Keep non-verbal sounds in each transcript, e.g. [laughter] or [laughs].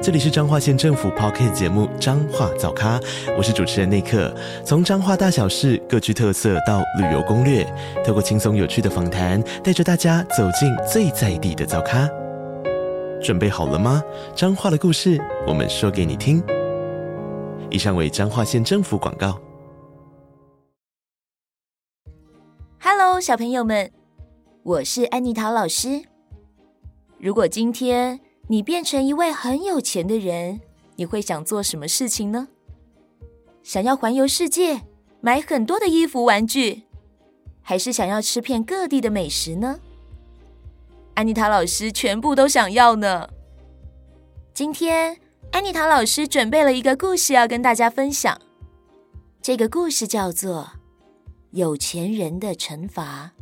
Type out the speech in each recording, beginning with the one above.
这里是彰化县政府 Podcast 节目《彰化早咖》，我是主持人内克。从彰化大小事各具特色到旅游攻略，透过轻松有趣的访谈，带着大家走进最在地的早咖。准备好了吗？彰化的故事，我们说给你听。以上为彰化县政府广告。Hello，小朋友们，我是安妮桃老师。如果今天，你变成一位很有钱的人，你会想做什么事情呢？想要环游世界，买很多的衣服、玩具，还是想要吃遍各地的美食呢？安妮塔老师全部都想要呢。今天，安妮塔老师准备了一个故事要跟大家分享。这个故事叫做《有钱人的惩罚》。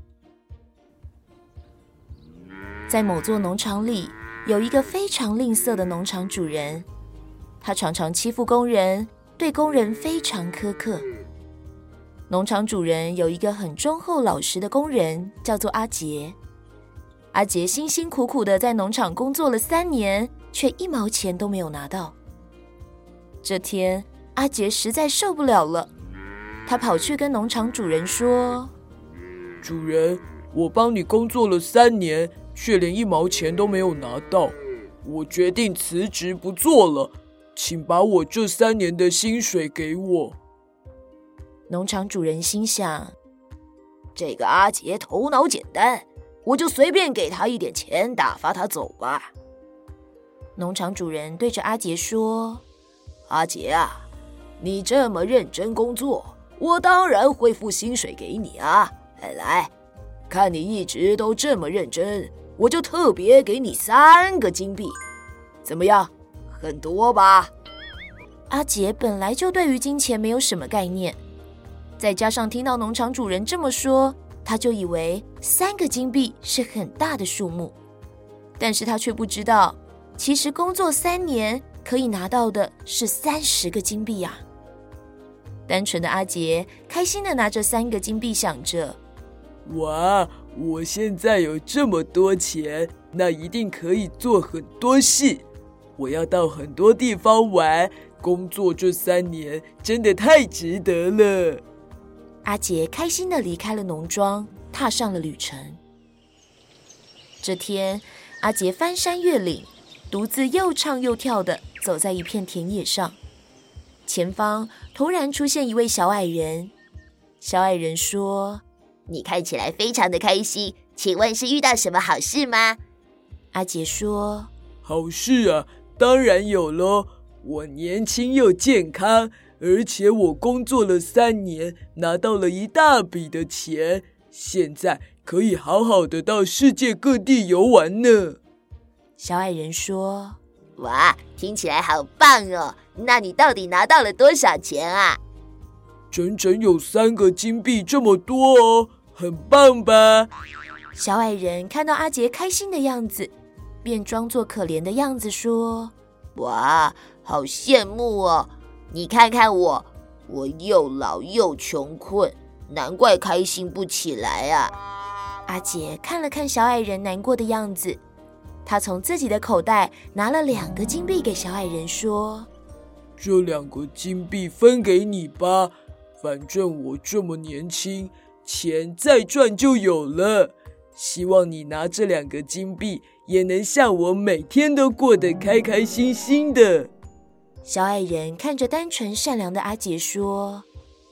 在某座农场里，有一个非常吝啬的农场主人，他常常欺负工人，对工人非常苛刻。农场主人有一个很忠厚老实的工人，叫做阿杰。阿杰辛辛苦苦的在农场工作了三年，却一毛钱都没有拿到。这天，阿杰实在受不了了，他跑去跟农场主人说：“主人，我帮你工作了三年。”却连一毛钱都没有拿到，我决定辞职不做了，请把我这三年的薪水给我。农场主人心想：这个阿杰头脑简单，我就随便给他一点钱，打发他走吧。农场主人对着阿杰说：“阿杰啊，你这么认真工作，我当然会付薪水给你啊。来，看你一直都这么认真。”我就特别给你三个金币，怎么样？很多吧？阿杰本来就对于金钱没有什么概念，再加上听到农场主人这么说，他就以为三个金币是很大的数目，但是他却不知道，其实工作三年可以拿到的是三十个金币呀。单纯的阿杰开心的拿着三个金币，想着：哇！我现在有这么多钱，那一定可以做很多事。我要到很多地方玩，工作这三年真的太值得了。阿杰开心的离开了农庄，踏上了旅程。这天，阿杰翻山越岭，独自又唱又跳的走在一片田野上。前方突然出现一位小矮人，小矮人说。你看起来非常的开心，请问是遇到什么好事吗？阿杰说：“好事啊，当然有喽！我年轻又健康，而且我工作了三年，拿到了一大笔的钱，现在可以好好的到世界各地游玩呢。”小矮人说：“哇，听起来好棒哦！那你到底拿到了多少钱啊？”整整有三个金币这么多哦。很棒吧？小矮人看到阿杰开心的样子，便装作可怜的样子说：“哇，好羡慕哦！你看看我，我又老又穷困，难怪开心不起来啊！”阿杰看了看小矮人难过的样子，他从自己的口袋拿了两个金币给小矮人说：“这两个金币分给你吧，反正我这么年轻。”钱再赚就有了，希望你拿这两个金币，也能像我每天都过得开开心心的。小矮人看着单纯善良的阿杰说：“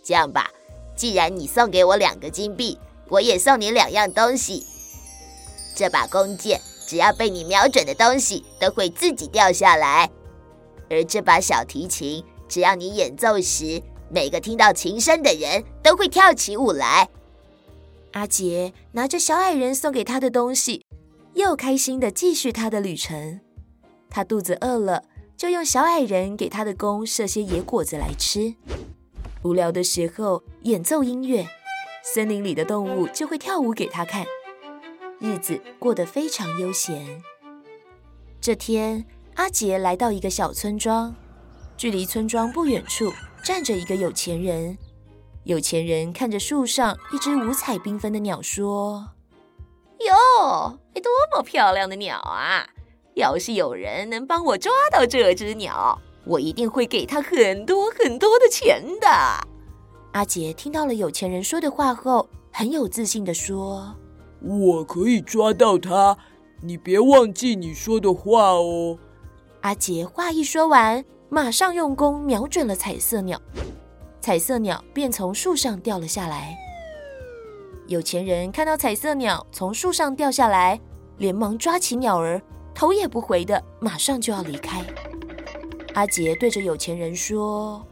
这样吧，既然你送给我两个金币，我也送你两样东西。这把弓箭，只要被你瞄准的东西都会自己掉下来；而这把小提琴，只要你演奏时，每个听到琴声的人都会跳起舞来。”阿杰拿着小矮人送给他的东西，又开心地继续他的旅程。他肚子饿了，就用小矮人给他的弓射些野果子来吃。无聊的时候，演奏音乐，森林里的动物就会跳舞给他看。日子过得非常悠闲。这天，阿杰来到一个小村庄，距离村庄不远处站着一个有钱人。有钱人看着树上一只五彩缤纷的鸟，说：“哟，多么漂亮的鸟啊！要是有人能帮我抓到这只鸟，我一定会给他很多很多的钱的。”阿杰听到了有钱人说的话后，很有自信地说：“我可以抓到它，你别忘记你说的话哦。”阿杰话一说完，马上用弓瞄准了彩色鸟。彩色鸟便从树上掉了下来。有钱人看到彩色鸟从树上掉下来，连忙抓起鸟儿，头也不回的马上就要离开。阿杰对着有钱人说：“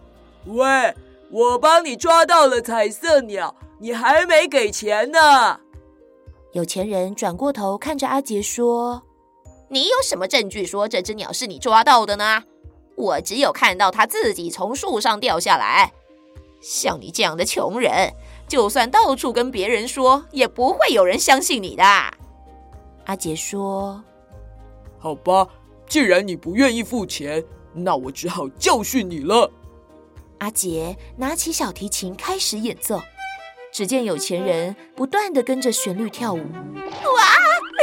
喂，我帮你抓到了彩色鸟，你还没给钱呢。”有钱人转过头看着阿杰说：“你有什么证据说这只鸟是你抓到的呢？我只有看到它自己从树上掉下来。”像你这样的穷人，就算到处跟别人说，也不会有人相信你的。阿杰说：“好吧，既然你不愿意付钱，那我只好教训你了。”阿杰拿起小提琴开始演奏，只见有钱人不断的跟着旋律跳舞。哇！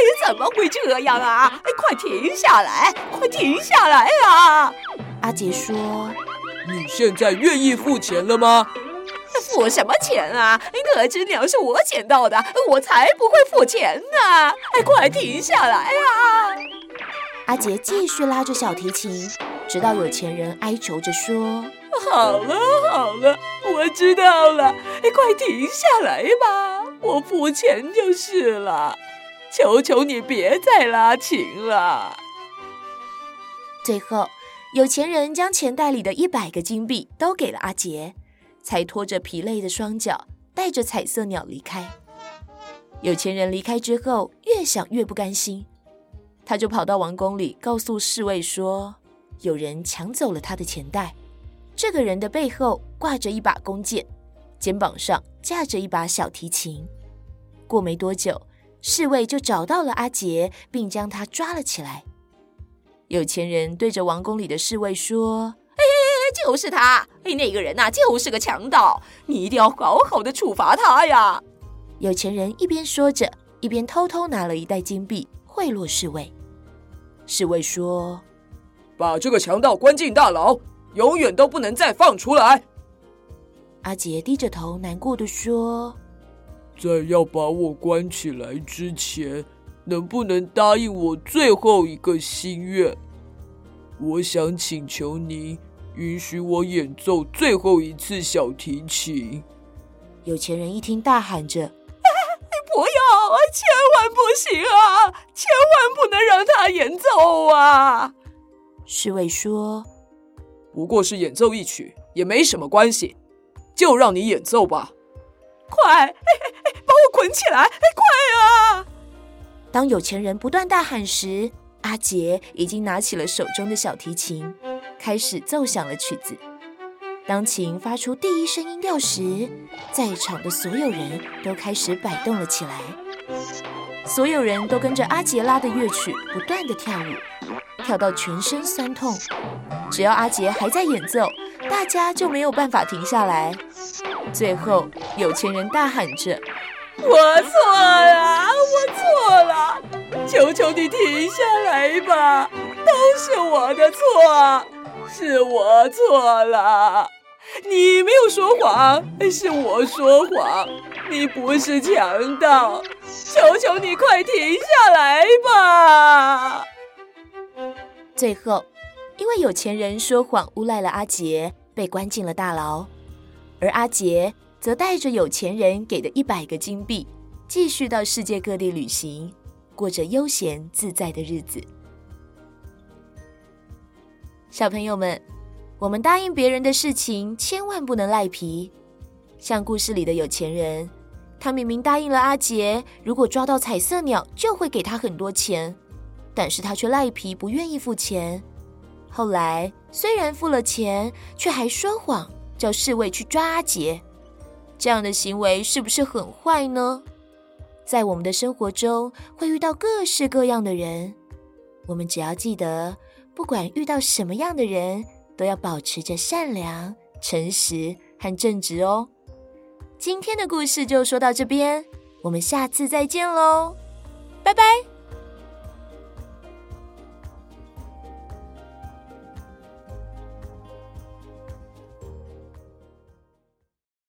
你怎么会这样啊？快停下来！快停下来啊！阿杰说。你现在愿意付钱了吗？付什么钱啊？那只鸟是我捡到的，我才不会付钱呢！哎，快停下来啊！阿杰继续拉着小提琴，直到有钱人哀求着说：“好了好了，我知道了，哎，快停下来吧，我付钱就是了。求求你别再拉琴了。”最后。有钱人将钱袋里的一百个金币都给了阿杰，才拖着疲累的双脚，带着彩色鸟离开。有钱人离开之后，越想越不甘心，他就跑到王宫里，告诉侍卫说，有人抢走了他的钱袋。这个人的背后挂着一把弓箭，肩膀上架着一把小提琴。过没多久，侍卫就找到了阿杰，并将他抓了起来。有钱人对着王宫里的侍卫说：“哎，就是他！哎，那个人呐，就是个强盗，你一定要好好的处罚他呀！”有钱人一边说着，一边偷偷拿了一袋金币贿赂侍卫。侍卫说：“把这个强盗关进大牢，永远都不能再放出来。”阿杰低着头，难过的说：“在要把我关起来之前。”能不能答应我最后一个心愿？我想请求您允许我演奏最后一次小提琴。有钱人一听，大喊着：“ [laughs] 不要！千万不行啊！千万不能让他演奏啊！”侍卫说：“不过是演奏一曲，也没什么关系，就让你演奏吧。快，把我捆起来！快啊！”当有钱人不断大喊时，阿杰已经拿起了手中的小提琴，开始奏响了曲子。当琴发出第一声音调时，在场的所有人都开始摆动了起来。所有人都跟着阿杰拉的乐曲不断的跳舞，跳到全身酸痛。只要阿杰还在演奏，大家就没有办法停下来。最后，有钱人大喊着。我错了，我错了，求求你停下来吧，都是我的错，是我错了，你没有说谎，是我说谎，你不是强盗，求求你快停下来吧。最后，因为有钱人说谎诬赖了阿杰，被关进了大牢，而阿杰。则带着有钱人给的一百个金币，继续到世界各地旅行，过着悠闲自在的日子。小朋友们，我们答应别人的事情，千万不能赖皮。像故事里的有钱人，他明明答应了阿杰，如果抓到彩色鸟，就会给他很多钱，但是他却赖皮，不愿意付钱。后来虽然付了钱，却还说谎，叫侍卫去抓阿杰。这样的行为是不是很坏呢？在我们的生活中会遇到各式各样的人，我们只要记得，不管遇到什么样的人，都要保持着善良、诚实和正直哦。今天的故事就说到这边，我们下次再见喽，拜拜。